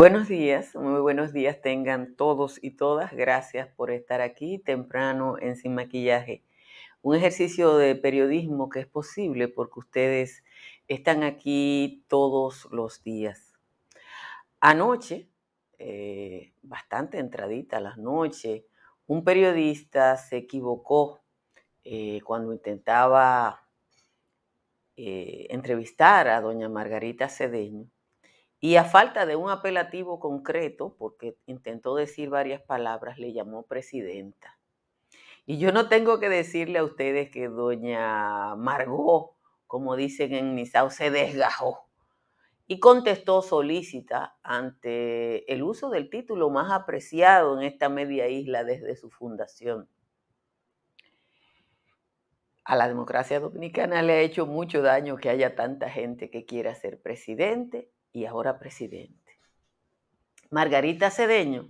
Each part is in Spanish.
Buenos días, muy buenos días tengan todos y todas. Gracias por estar aquí temprano en Sin Maquillaje. Un ejercicio de periodismo que es posible porque ustedes están aquí todos los días. Anoche, eh, bastante entradita a las noches, un periodista se equivocó eh, cuando intentaba eh, entrevistar a doña Margarita Cedeño y a falta de un apelativo concreto, porque intentó decir varias palabras, le llamó presidenta. Y yo no tengo que decirle a ustedes que doña Margot, como dicen en Misao, se desgajó y contestó solícita ante el uso del título más apreciado en esta media isla desde su fundación. A la democracia dominicana le ha hecho mucho daño que haya tanta gente que quiera ser presidente y ahora presidente. Margarita Cedeño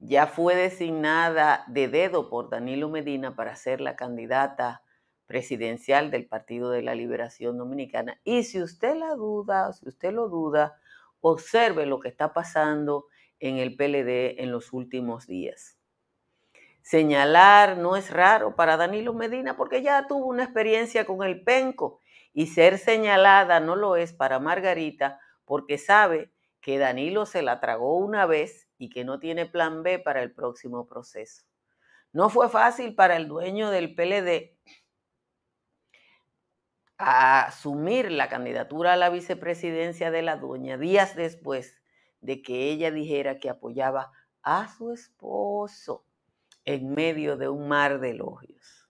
ya fue designada de dedo por Danilo Medina para ser la candidata presidencial del Partido de la Liberación Dominicana. Y si usted la duda, si usted lo duda, observe lo que está pasando en el PLD en los últimos días. Señalar no es raro para Danilo Medina porque ya tuvo una experiencia con el penco y ser señalada no lo es para Margarita porque sabe que Danilo se la tragó una vez y que no tiene plan B para el próximo proceso. No fue fácil para el dueño del PLD asumir la candidatura a la vicepresidencia de la dueña días después de que ella dijera que apoyaba a su esposo en medio de un mar de elogios.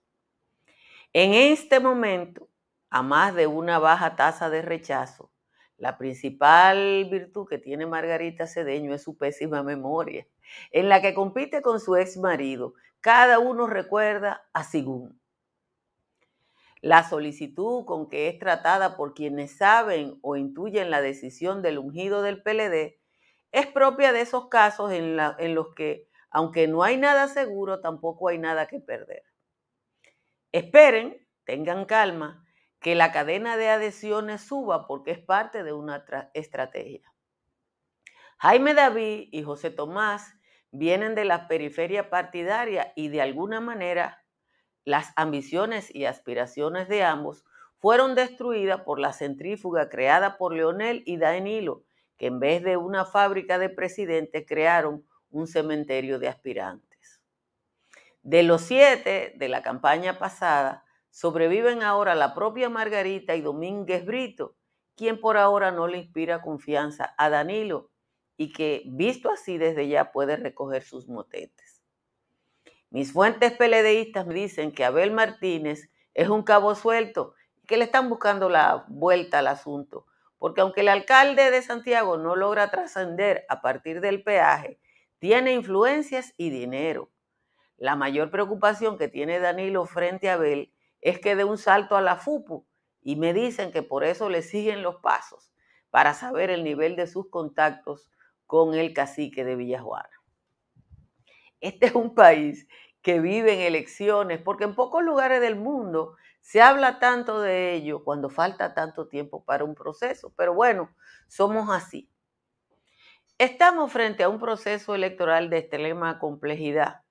En este momento, a más de una baja tasa de rechazo, la principal virtud que tiene Margarita Cedeño es su pésima memoria, en la que compite con su ex marido. Cada uno recuerda a Sigún. La solicitud con que es tratada por quienes saben o intuyen la decisión del ungido del PLD es propia de esos casos en, en los que, aunque no hay nada seguro, tampoco hay nada que perder. Esperen, tengan calma, que la cadena de adhesiones suba porque es parte de una estrategia. Jaime David y José Tomás vienen de la periferia partidaria y de alguna manera las ambiciones y aspiraciones de ambos fueron destruidas por la centrífuga creada por Leonel y Danilo, que en vez de una fábrica de presidentes crearon un cementerio de aspirantes. De los siete de la campaña pasada, Sobreviven ahora la propia Margarita y Domínguez Brito, quien por ahora no le inspira confianza a Danilo y que, visto así desde ya, puede recoger sus motetes. Mis fuentes peledeístas me dicen que Abel Martínez es un cabo suelto y que le están buscando la vuelta al asunto, porque aunque el alcalde de Santiago no logra trascender a partir del peaje, tiene influencias y dinero. La mayor preocupación que tiene Danilo frente a Abel es que dé un salto a la FUPU y me dicen que por eso le siguen los pasos para saber el nivel de sus contactos con el cacique de Villajuana. Este es un país que vive en elecciones porque en pocos lugares del mundo se habla tanto de ello cuando falta tanto tiempo para un proceso, pero bueno, somos así. Estamos frente a un proceso electoral de extrema complejidad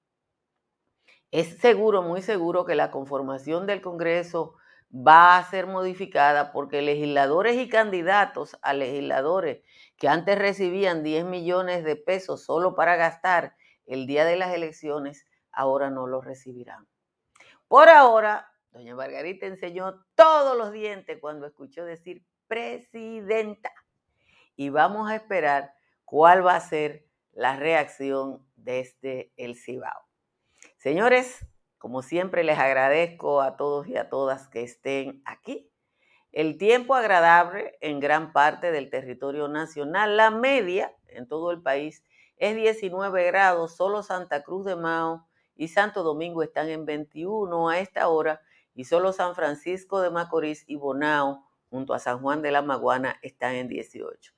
es seguro, muy seguro que la conformación del Congreso va a ser modificada porque legisladores y candidatos a legisladores que antes recibían 10 millones de pesos solo para gastar el día de las elecciones, ahora no los recibirán. Por ahora, doña Margarita enseñó todos los dientes cuando escuchó decir presidenta. Y vamos a esperar cuál va a ser la reacción desde el Cibao. Señores, como siempre les agradezco a todos y a todas que estén aquí. El tiempo agradable en gran parte del territorio nacional, la media en todo el país es 19 grados, solo Santa Cruz de Mao y Santo Domingo están en 21 a esta hora y solo San Francisco de Macorís y Bonao junto a San Juan de la Maguana están en 18.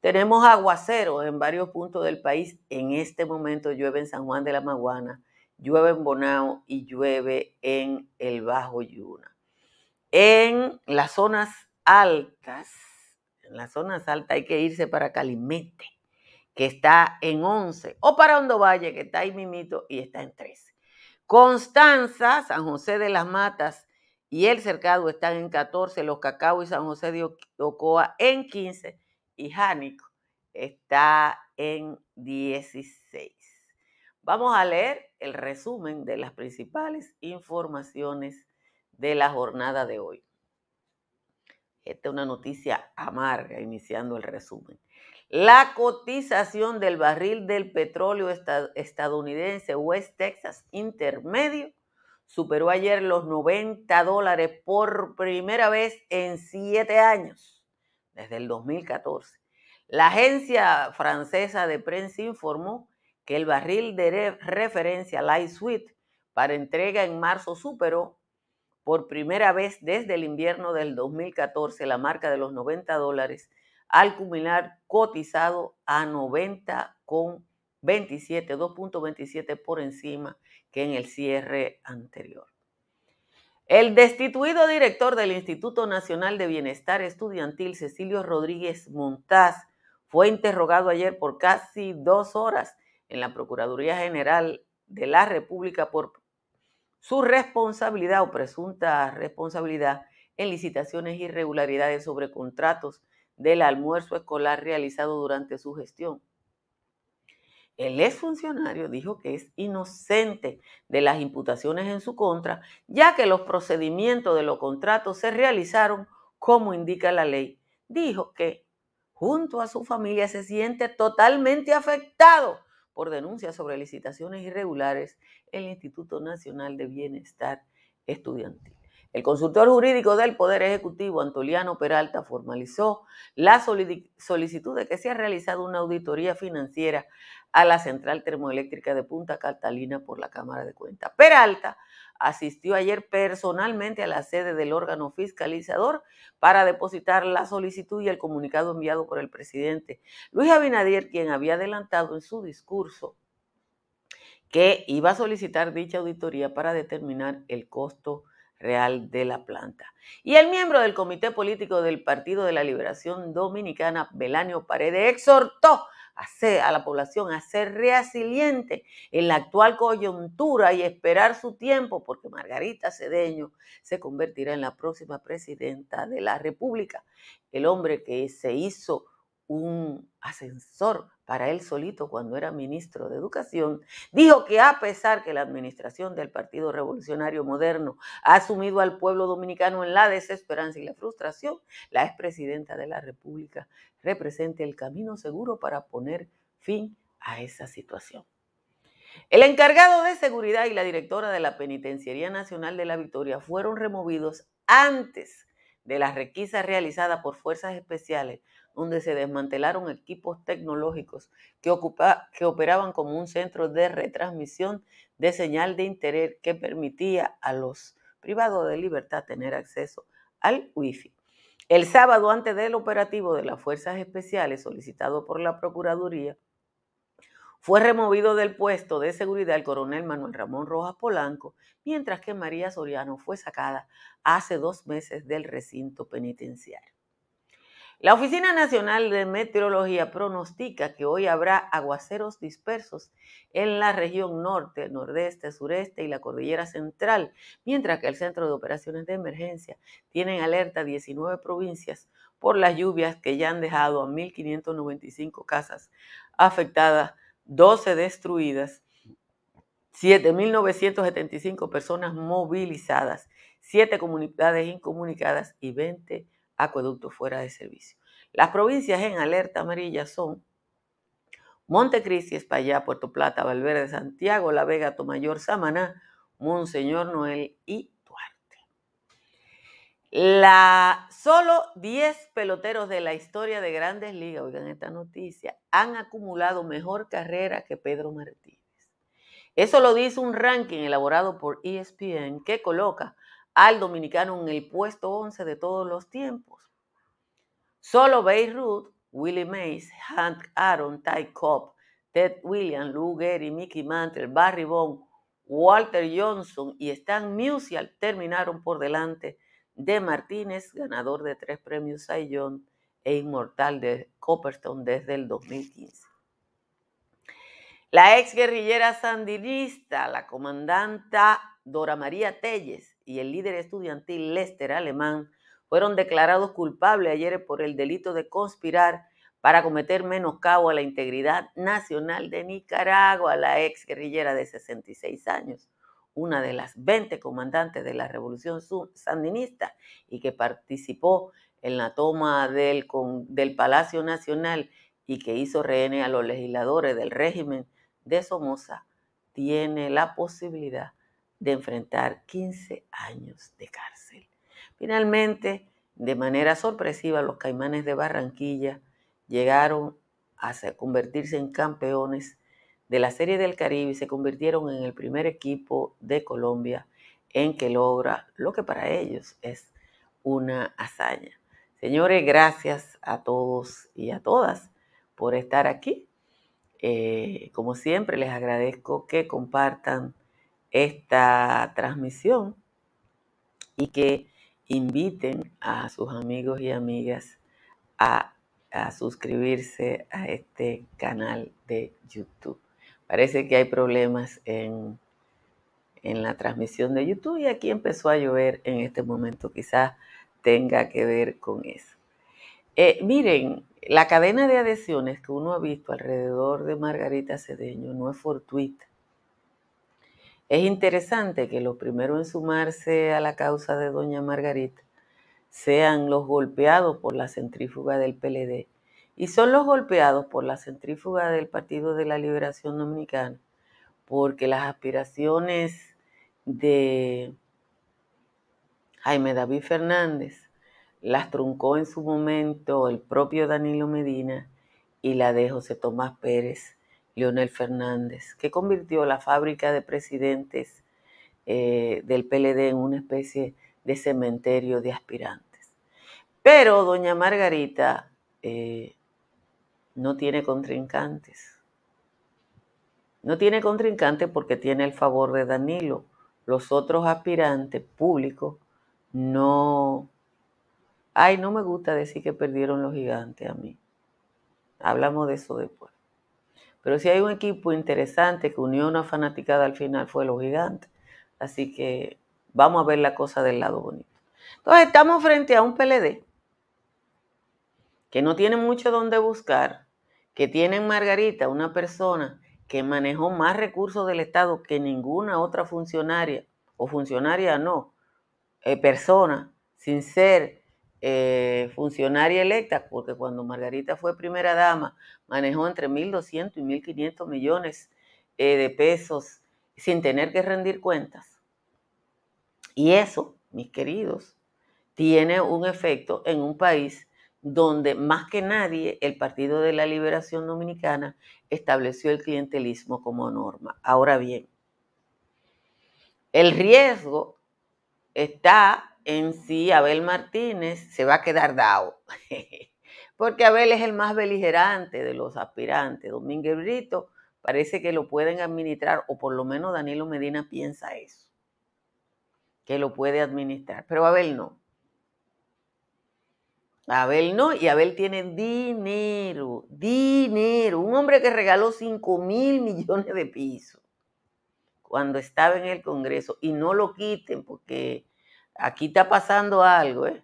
Tenemos aguaceros en varios puntos del país. En este momento llueve en San Juan de la Maguana, llueve en Bonao y llueve en el Bajo Yuna. En las zonas altas, en las zonas altas hay que irse para Calimete que está en 11, o para Hondo Valle, que está ahí mimito y está en 13. Constanza, San José de las Matas y El Cercado están en 14, Los Cacao y San José de Ocoa en 15 y Jánico está en 16. Vamos a leer el resumen de las principales informaciones de la jornada de hoy. Esta es una noticia amarga, iniciando el resumen. La cotización del barril del petróleo estadounidense West Texas Intermedio superó ayer los 90 dólares por primera vez en siete años, desde el 2014. La agencia francesa de prensa informó el barril de referencia Light Sweet para entrega en marzo superó por primera vez desde el invierno del 2014 la marca de los 90 dólares al culminar cotizado a 90,27, 2.27 por encima que en el cierre anterior. El destituido director del Instituto Nacional de Bienestar Estudiantil, Cecilio Rodríguez Montaz, fue interrogado ayer por casi dos horas en la Procuraduría General de la República por su responsabilidad o presunta responsabilidad en licitaciones e irregularidades sobre contratos del almuerzo escolar realizado durante su gestión. El exfuncionario dijo que es inocente de las imputaciones en su contra, ya que los procedimientos de los contratos se realizaron como indica la ley. Dijo que junto a su familia se siente totalmente afectado por denuncias sobre licitaciones irregulares el Instituto Nacional de Bienestar Estudiantil. El consultor jurídico del Poder Ejecutivo, Antoliano Peralta, formalizó la solicitud de que sea realizada una auditoría financiera a la central termoeléctrica de Punta Catalina por la Cámara de Cuentas. Peralta asistió ayer personalmente a la sede del órgano fiscalizador para depositar la solicitud y el comunicado enviado por el presidente Luis Abinader, quien había adelantado en su discurso que iba a solicitar dicha auditoría para determinar el costo Real de la Planta. Y el miembro del Comité Político del Partido de la Liberación Dominicana, Belanio Paredes, exhortó a, a la población a ser resiliente en la actual coyuntura y esperar su tiempo, porque Margarita Cedeño se convertirá en la próxima presidenta de la República. El hombre que se hizo un ascensor para él solito cuando era ministro de Educación, dijo que a pesar que la administración del Partido Revolucionario Moderno ha asumido al pueblo dominicano en la desesperanza y la frustración, la expresidenta de la República representa el camino seguro para poner fin a esa situación. El encargado de seguridad y la directora de la Penitenciaría Nacional de la Victoria fueron removidos antes de la requisa realizada por fuerzas especiales donde se desmantelaron equipos tecnológicos que, operaban como un centro de retransmisión de señal de interés que permitía a los privados de libertad tener acceso al Wi-Fi. El sábado, antes del operativo de las Fuerzas Especiales solicitado por la Procuraduría, fue removido del puesto de seguridad el coronel Manuel Ramón Rojas Polanco, mientras que María Soriano fue sacada hace dos meses del recinto penitenciario. La Oficina Nacional de Meteorología pronostica que hoy habrá aguaceros dispersos en la región norte, nordeste, sureste y la cordillera central, mientras que el Centro de Operaciones de Emergencia tiene en alerta 19 provincias por las lluvias que ya han dejado a 1.595 casas afectadas, 12 destruidas, 7.975 personas movilizadas, 7 comunidades incomunicadas y 20 acueductos fuera de servicio. Las provincias en alerta amarilla son Montecristi, Espaillá, Puerto Plata, Valverde, Santiago, La Vega, Tomayor, Samaná, Monseñor Noel y Duarte. La, solo 10 peloteros de la historia de grandes ligas, oigan esta noticia, han acumulado mejor carrera que Pedro Martínez. Eso lo dice un ranking elaborado por ESPN que coloca al dominicano en el puesto 11 de todos los tiempos. Solo Beirut, Willie Mays, Hank Aaron, Ty Cobb, Ted Williams, Lou Gehrig, Mickey Mantle, Barry Bond, Walter Johnson y Stan Musial terminaron por delante de Martínez, ganador de tres premios Young e inmortal de Copperstone desde el 2015. La ex guerrillera sandinista, la comandanta Dora María Telles y el líder estudiantil Lester Alemán fueron declarados culpables ayer por el delito de conspirar para cometer menoscabo a la integridad nacional de Nicaragua, la ex guerrillera de 66 años, una de las 20 comandantes de la revolución sandinista y que participó en la toma del, del Palacio Nacional y que hizo rehenes a los legisladores del régimen de Somoza, tiene la posibilidad de enfrentar 15 años de cárcel. Finalmente, de manera sorpresiva, los caimanes de Barranquilla llegaron a convertirse en campeones de la Serie del Caribe y se convirtieron en el primer equipo de Colombia en que logra lo que para ellos es una hazaña. Señores, gracias a todos y a todas por estar aquí. Eh, como siempre, les agradezco que compartan esta transmisión y que inviten a sus amigos y amigas a suscribirse a este canal de YouTube. Parece que hay problemas en, en la transmisión de YouTube y aquí empezó a llover en este momento. Quizás tenga que ver con eso. Eh, miren, la cadena de adhesiones que uno ha visto alrededor de Margarita Cedeño no es fortuita. Es interesante que los primeros en sumarse a la causa de doña Margarita sean los golpeados por la centrífuga del PLD y son los golpeados por la centrífuga del Partido de la Liberación Dominicana, porque las aspiraciones de Jaime David Fernández las truncó en su momento el propio Danilo Medina y la de José Tomás Pérez, Leonel Fernández, que convirtió la fábrica de presidentes eh, del PLD en una especie de cementerio de aspirantes. Pero doña Margarita eh, no tiene contrincantes. No tiene contrincantes porque tiene el favor de Danilo. Los otros aspirantes públicos no... Ay, no me gusta decir que perdieron los gigantes a mí. Hablamos de eso después. Pero si hay un equipo interesante que unió una fanaticada al final fue los gigantes. Así que Vamos a ver la cosa del lado bonito. Entonces estamos frente a un PLD que no tiene mucho donde buscar, que tiene en Margarita una persona que manejó más recursos del Estado que ninguna otra funcionaria, o funcionaria no, eh, persona, sin ser eh, funcionaria electa, porque cuando Margarita fue primera dama, manejó entre 1.200 y 1.500 millones eh, de pesos sin tener que rendir cuentas. Y eso, mis queridos, tiene un efecto en un país donde más que nadie el Partido de la Liberación Dominicana estableció el clientelismo como norma. Ahora bien, el riesgo está en si Abel Martínez se va a quedar dado, porque Abel es el más beligerante de los aspirantes. Domínguez Brito parece que lo pueden administrar, o por lo menos Danilo Medina piensa eso que lo puede administrar, pero Abel no. Abel no, y Abel tiene dinero, dinero. Un hombre que regaló 5 mil millones de pisos cuando estaba en el Congreso y no lo quiten porque aquí está pasando algo. ¿eh?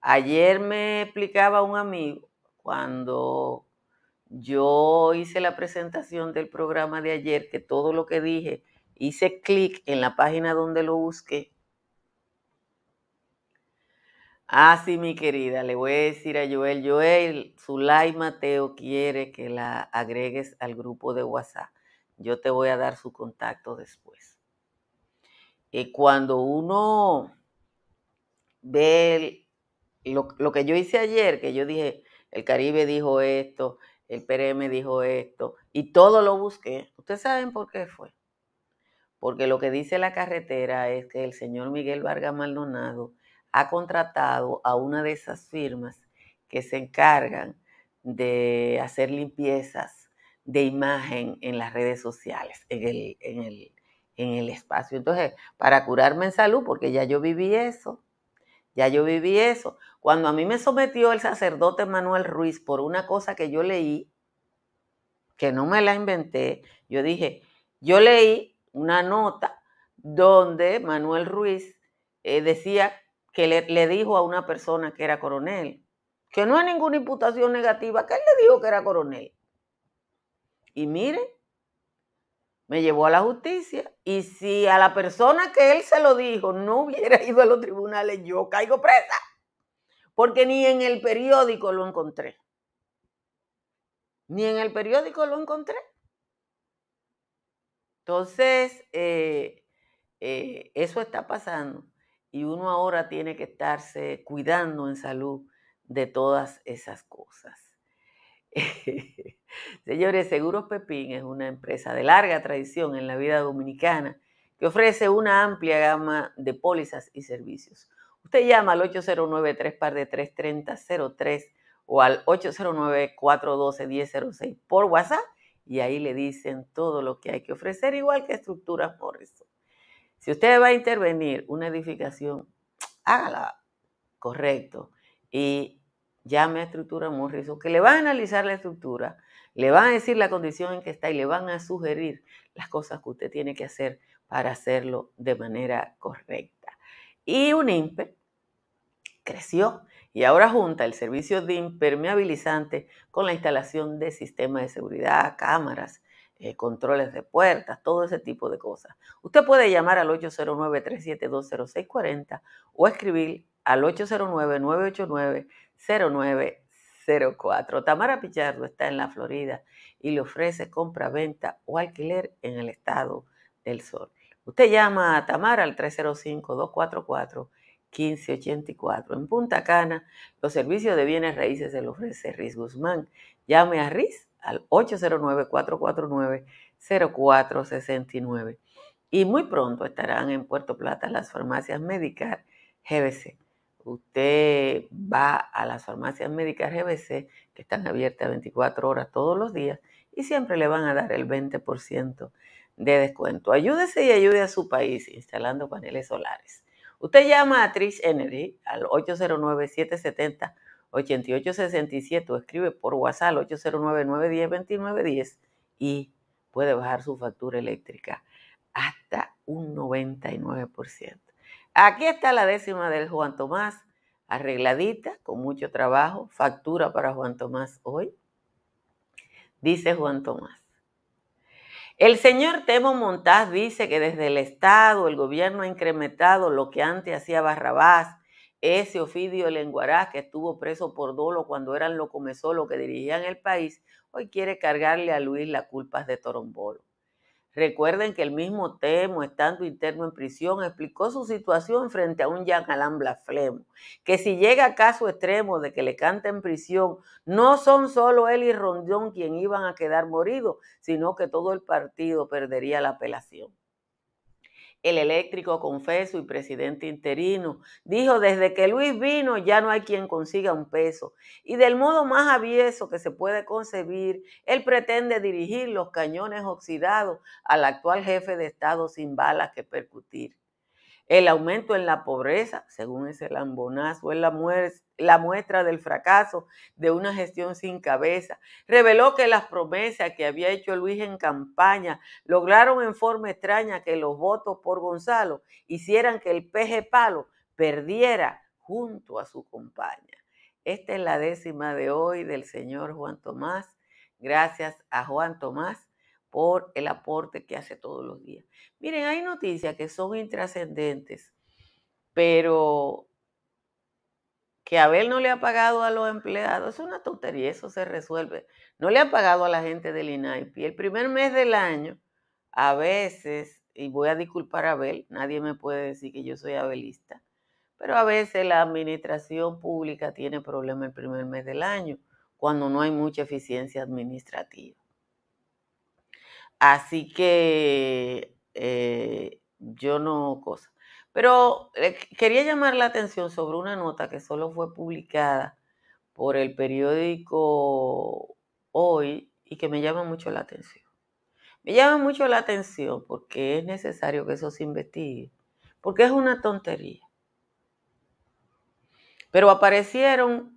Ayer me explicaba un amigo cuando yo hice la presentación del programa de ayer que todo lo que dije hice clic en la página donde lo busqué. Ah, sí, mi querida, le voy a decir a Joel, Joel, Zulay Mateo quiere que la agregues al grupo de WhatsApp. Yo te voy a dar su contacto después. Y cuando uno ve lo, lo que yo hice ayer, que yo dije, el Caribe dijo esto, el PRM dijo esto, y todo lo busqué. ¿Ustedes saben por qué fue? Porque lo que dice la carretera es que el señor Miguel Vargas Maldonado ha contratado a una de esas firmas que se encargan de hacer limpiezas de imagen en las redes sociales, en el, en el, en el espacio. Entonces, para curarme en salud, porque ya yo viví eso, ya yo viví eso. Cuando a mí me sometió el sacerdote Manuel Ruiz por una cosa que yo leí, que no me la inventé, yo dije, yo leí una nota donde Manuel Ruiz eh, decía que le, le, dijo a una persona que era coronel, que no hay ninguna imputación negativa, que él le dijo que era coronel. Y mire, me llevó a la justicia y si a la persona que él se lo dijo no hubiera ido a los tribunales, yo caigo presa, porque ni en el periódico lo encontré. Ni en el periódico lo encontré. Entonces, eh, eh, eso está pasando y uno ahora tiene que estarse cuidando en salud de todas esas cosas. Señores, Seguros Pepín es una empresa de larga tradición en la vida dominicana que ofrece una amplia gama de pólizas y servicios. Usted llama al 809 3 de 33003 o al 809-412-1006 por WhatsApp y ahí le dicen todo lo que hay que ofrecer, igual que Estructuras Morrison. Si usted va a intervenir una edificación, hágala correcto y llame a Estructura Morrison, que le va a analizar la estructura, le van a decir la condición en que está y le van a sugerir las cosas que usted tiene que hacer para hacerlo de manera correcta. Y un INPE creció y ahora junta el servicio de impermeabilizante con la instalación de sistemas de seguridad, cámaras, eh, controles de puertas, todo ese tipo de cosas. Usted puede llamar al 809-3720640 o escribir al 809-989-0904. Tamara Pichardo está en la Florida y le ofrece compra-venta o alquiler en el estado del Sol. Usted llama a Tamara al 305-244-1584. En Punta Cana, los servicios de bienes raíces se lo ofrece Riz Guzmán. Llame a Riz al 809-449-0469. Y muy pronto estarán en Puerto Plata las farmacias médicas GBC. Usted va a las farmacias médicas GBC, que están abiertas 24 horas todos los días, y siempre le van a dar el 20% de descuento. Ayúdese y ayude a su país instalando paneles solares. Usted llama a Trish Energy al 809-770-8867 o escribe por WhatsApp al 809-910-2910 y puede bajar su factura eléctrica hasta un 99%. Aquí está la décima del Juan Tomás, arregladita, con mucho trabajo, factura para Juan Tomás hoy. Dice Juan Tomás. El señor Temo Montaz dice que desde el Estado el gobierno ha incrementado lo que antes hacía Barrabás, ese Ofidio Lenguarás que estuvo preso por dolo cuando eran los comezolos que dirigían el país, hoy quiere cargarle a Luis las culpas de Torombolo. Recuerden que el mismo Temo, estando interno en prisión, explicó su situación frente a un Jean Alain Blasflemo, que si llega a caso extremo de que le canta en prisión, no son solo él y Rondón quien iban a quedar moridos, sino que todo el partido perdería la apelación el eléctrico confeso y presidente interino, dijo, desde que Luis vino ya no hay quien consiga un peso. Y del modo más avieso que se puede concebir, él pretende dirigir los cañones oxidados al actual jefe de Estado sin balas que percutir. El aumento en la pobreza, según ese lambonazo, es la, muestra del fracaso de una gestión sin cabeza. Reveló que las promesas que había hecho Luis en campaña lograron en forma extraña que los votos por Gonzalo hicieran que el peje palo perdiera junto a su compañía. Esta es la décima de hoy del señor Juan Tomás. Gracias a Juan Tomás por el aporte que hace todos los días. Miren, hay noticias que son intrascendentes, pero que Abel no le ha pagado a los empleados, es una tontería, eso se resuelve. No le ha pagado a la gente del INAIP. El primer mes del año, a veces, y voy a disculpar a Abel, nadie me puede decir que yo soy abelista, Pero a veces la administración pública tiene problemas el primer mes del año, cuando no hay mucha eficiencia administrativa. Así que eh, yo no cosa. Pero eh, quería llamar la atención sobre una nota que solo fue publicada por el periódico Hoy y que me llama mucho la atención. Me llama mucho la atención porque es necesario que eso se investigue, porque es una tontería. Pero aparecieron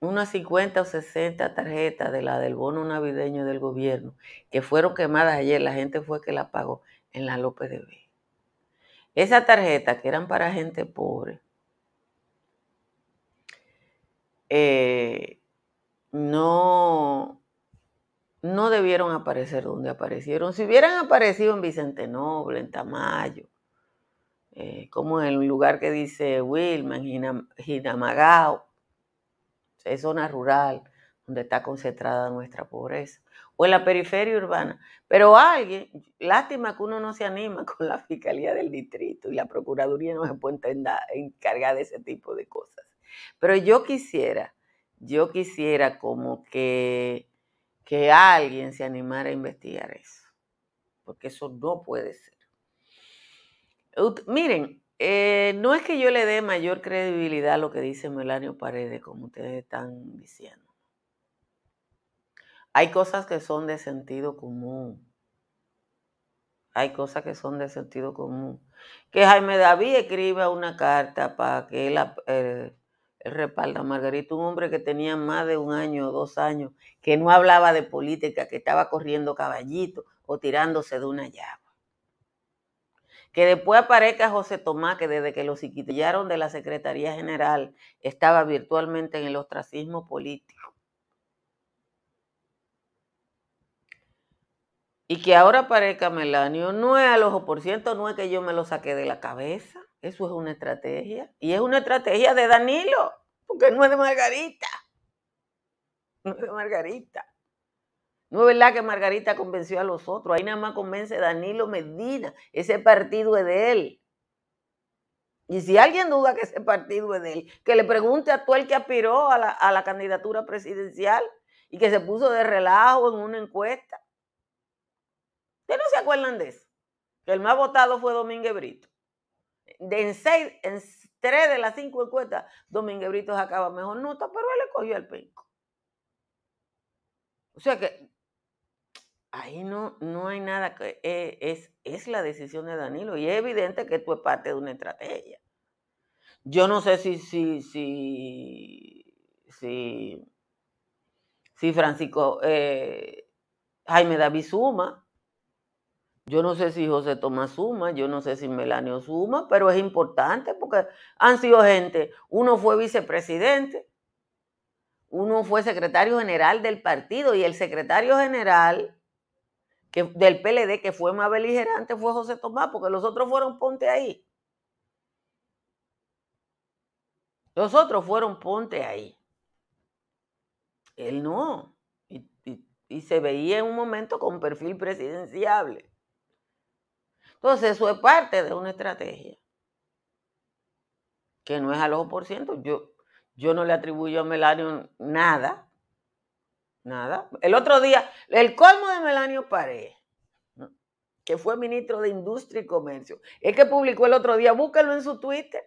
unas 50 o 60 tarjetas de la del bono navideño del gobierno que fueron quemadas ayer. La gente fue que la pagó en la López de B. Esas tarjetas que eran para gente pobre, eh, no, no debieron aparecer donde aparecieron. Si hubieran aparecido en Vicente Noble, en Tamayo, eh, como en un lugar que dice Wilma, en es zona rural donde está concentrada nuestra pobreza, o en la periferia urbana. Pero alguien, lástima que uno no se anima con la Fiscalía del Distrito y la Procuraduría no se puede encargar de ese tipo de cosas. Pero yo quisiera, yo quisiera como que, que alguien se animara a investigar eso, porque eso no puede ser. Miren, eh, no es que yo le dé mayor credibilidad a lo que dice Melanio Paredes, como ustedes están diciendo. Hay cosas que son de sentido común. Hay cosas que son de sentido común. Que Jaime David escriba una carta para que él, eh, a Margarita, un hombre que tenía más de un año o dos años, que no hablaba de política, que estaba corriendo caballito o tirándose de una llave. Que después aparezca José Tomás, que desde que lo quitaron de la Secretaría General estaba virtualmente en el ostracismo político. Y que ahora aparezca Melanio, no es al ojo por ciento, no es que yo me lo saqué de la cabeza. Eso es una estrategia. Y es una estrategia de Danilo, porque no es de Margarita. No es de Margarita. No es verdad que Margarita convenció a los otros. Ahí nada más convence Danilo Medina. Ese partido es de él. Y si alguien duda que ese partido es de él, que le pregunte a todo el que aspiró a la, a la candidatura presidencial y que se puso de relajo en una encuesta. ¿Ustedes no se acuerdan de eso? Que el más votado fue Domínguez Brito. De en, seis, en tres de las cinco encuestas, Domínguez Brito sacaba mejor nota, pero él le cogió el penco. O sea que ahí no, no hay nada que eh, es, es la decisión de Danilo y es evidente que esto es parte de una estrategia. Yo no sé si, si, si, si, si Francisco eh, Jaime David suma, yo no sé si José Tomás suma, yo no sé si Melanio suma, pero es importante porque han sido gente, uno fue vicepresidente, uno fue secretario general del partido y el secretario general del PLD que fue más beligerante fue José Tomás, porque los otros fueron ponte ahí. Los otros fueron ponte ahí. Él no. Y, y se veía en un momento con perfil presidenciable. Entonces, eso es parte de una estrategia que no es al ojo por ciento. Yo, yo no le atribuyo a Melanio nada, nada. El otro día, el colmo de Melanio Pared, que fue ministro de Industria y Comercio, es que publicó el otro día, búsquelo en su Twitter,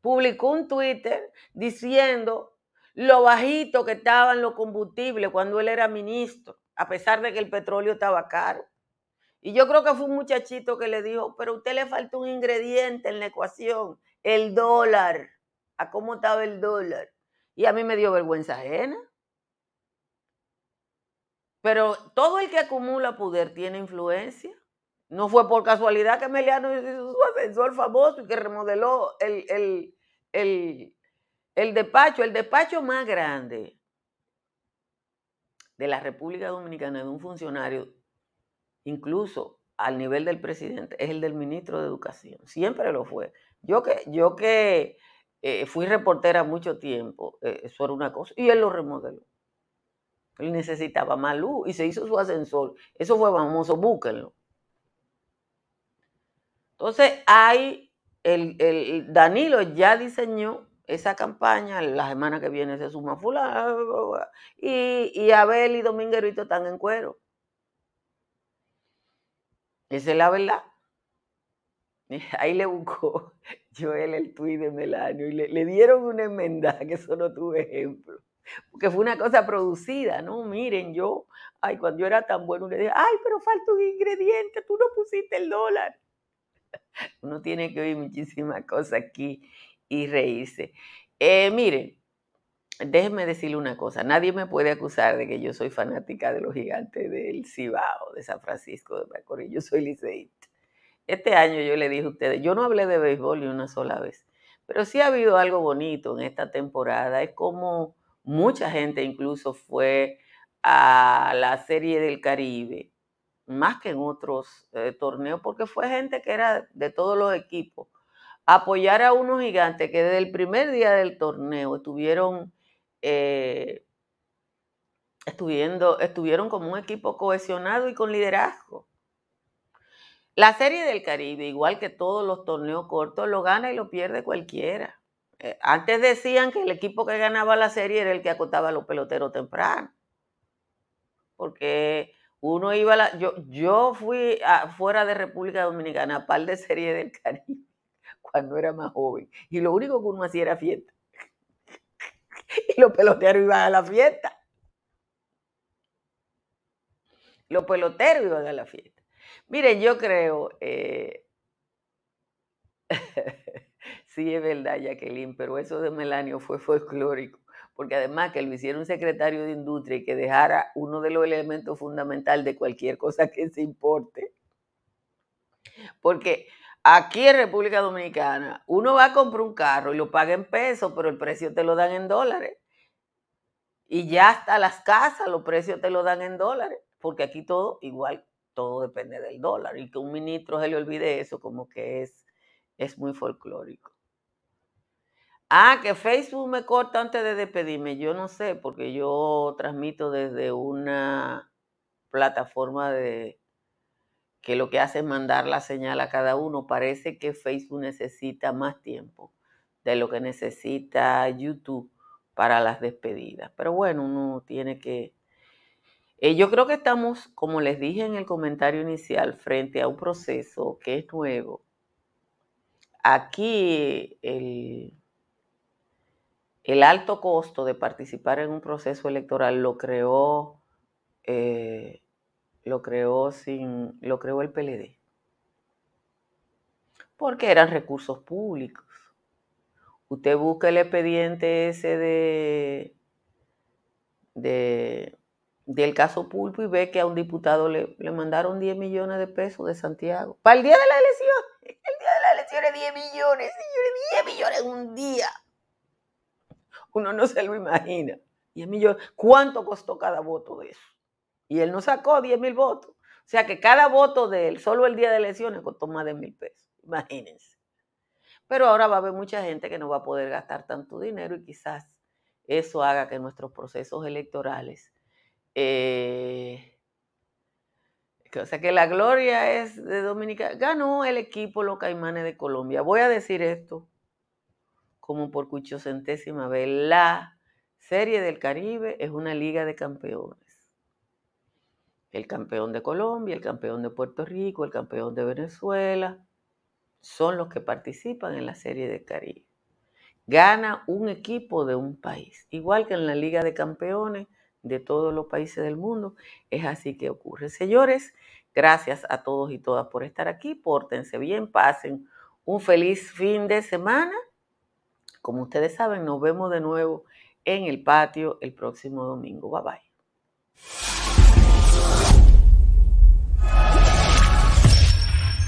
publicó un Twitter diciendo lo bajito que estaban los combustibles cuando él era ministro, a pesar de que el petróleo estaba caro. Y yo creo que fue un muchachito que le dijo, pero a usted le falta un ingrediente en la ecuación, el dólar a cómo estaba el dólar. Y a mí me dio vergüenza ajena. Pero todo el que acumula poder tiene influencia. No fue por casualidad que Meliano hizo su ascensor famoso y que remodeló el, el, el, el despacho, el despacho más grande de la República Dominicana de un funcionario, incluso al nivel del presidente, es el del ministro de Educación. Siempre lo fue. Yo que, yo que eh, fui reportera mucho tiempo, eh, eso era una cosa, y él lo remodeló. Él necesitaba más luz y se hizo su ascensor. Eso fue famoso, búsquenlo. Entonces hay el, Danilo ya diseñó esa campaña, la semana que viene se suma fulano, y, y Abel y Dominguerito están en cuero. Esa es la verdad. Ahí le buscó Joel el tuit de Melanio y le, dieron una enmenda, que eso no tuve ejemplo. Porque fue una cosa producida, ¿no? Miren, yo, ay, cuando yo era tan bueno, le dije, ay, pero falta un ingrediente, tú no pusiste el dólar. Uno tiene que oír muchísimas cosas aquí y reírse. Eh, miren, déjenme decirle una cosa, nadie me puede acusar de que yo soy fanática de los gigantes del Cibao, de San Francisco de Macorís, yo soy liceísta. Este año yo le dije a ustedes, yo no hablé de béisbol ni una sola vez, pero sí ha habido algo bonito en esta temporada, es como mucha gente incluso fue a la Serie del Caribe, más que en otros eh, torneos, porque fue gente que era de todos los equipos, apoyar a unos gigantes que desde el primer día del torneo estuvieron eh, estuvieron como un equipo cohesionado y con liderazgo. La Serie del Caribe, igual que todos los torneos cortos, lo gana y lo pierde cualquiera. Eh, antes decían que el equipo que ganaba la serie era el que acotaba a los peloteros temprano. Porque uno iba a la. Yo, yo fui fuera de República Dominicana a par de serie del Caribe cuando era más joven. Y lo único que uno hacía era fiesta. y los peloteros iban a la fiesta. Los peloteros iban a la fiesta. Miren, yo creo, eh, sí es verdad, Jacqueline, pero eso de Melanio fue folclórico, porque además que lo hiciera un secretario de industria y que dejara uno de los elementos fundamentales de cualquier cosa que se importe. Porque Aquí en República Dominicana, uno va a comprar un carro y lo paga en pesos, pero el precio te lo dan en dólares. Y ya hasta las casas los precios te lo dan en dólares, porque aquí todo igual, todo depende del dólar. Y que un ministro se le olvide eso, como que es, es muy folclórico. Ah, que Facebook me corta antes de despedirme. Yo no sé, porque yo transmito desde una plataforma de, que lo que hace es mandar la señal a cada uno. Parece que Facebook necesita más tiempo de lo que necesita YouTube para las despedidas. Pero bueno, uno tiene que... Eh, yo creo que estamos, como les dije en el comentario inicial, frente a un proceso que es nuevo. Aquí el, el alto costo de participar en un proceso electoral lo creó eh, lo creó sin, lo creó el PLD. Porque eran recursos públicos. Usted busca el expediente ese de, de del caso Pulpo y ve que a un diputado le, le, mandaron 10 millones de pesos de Santiago. Para el día de la elección. El día de la elección es 10 millones, señores, 10 millones en un día. Uno no se lo imagina. 10 millones. ¿Cuánto costó cada voto de eso? Y él no sacó 10 mil votos. O sea que cada voto de él, solo el día de elecciones, costó más de mil pesos. Imagínense. Pero ahora va a haber mucha gente que no va a poder gastar tanto dinero y quizás eso haga que nuestros procesos electorales. Eh, o sea que la gloria es de Dominicana. Ganó el equipo Los Caimanes de Colombia. Voy a decir esto como por centésima vez. La Serie del Caribe es una liga de campeones el campeón de Colombia, el campeón de Puerto Rico, el campeón de Venezuela, son los que participan en la Serie de Caribe. Gana un equipo de un país, igual que en la Liga de Campeones de todos los países del mundo, es así que ocurre. Señores, gracias a todos y todas por estar aquí, pórtense bien, pasen un feliz fin de semana. Como ustedes saben, nos vemos de nuevo en el patio el próximo domingo. Bye bye.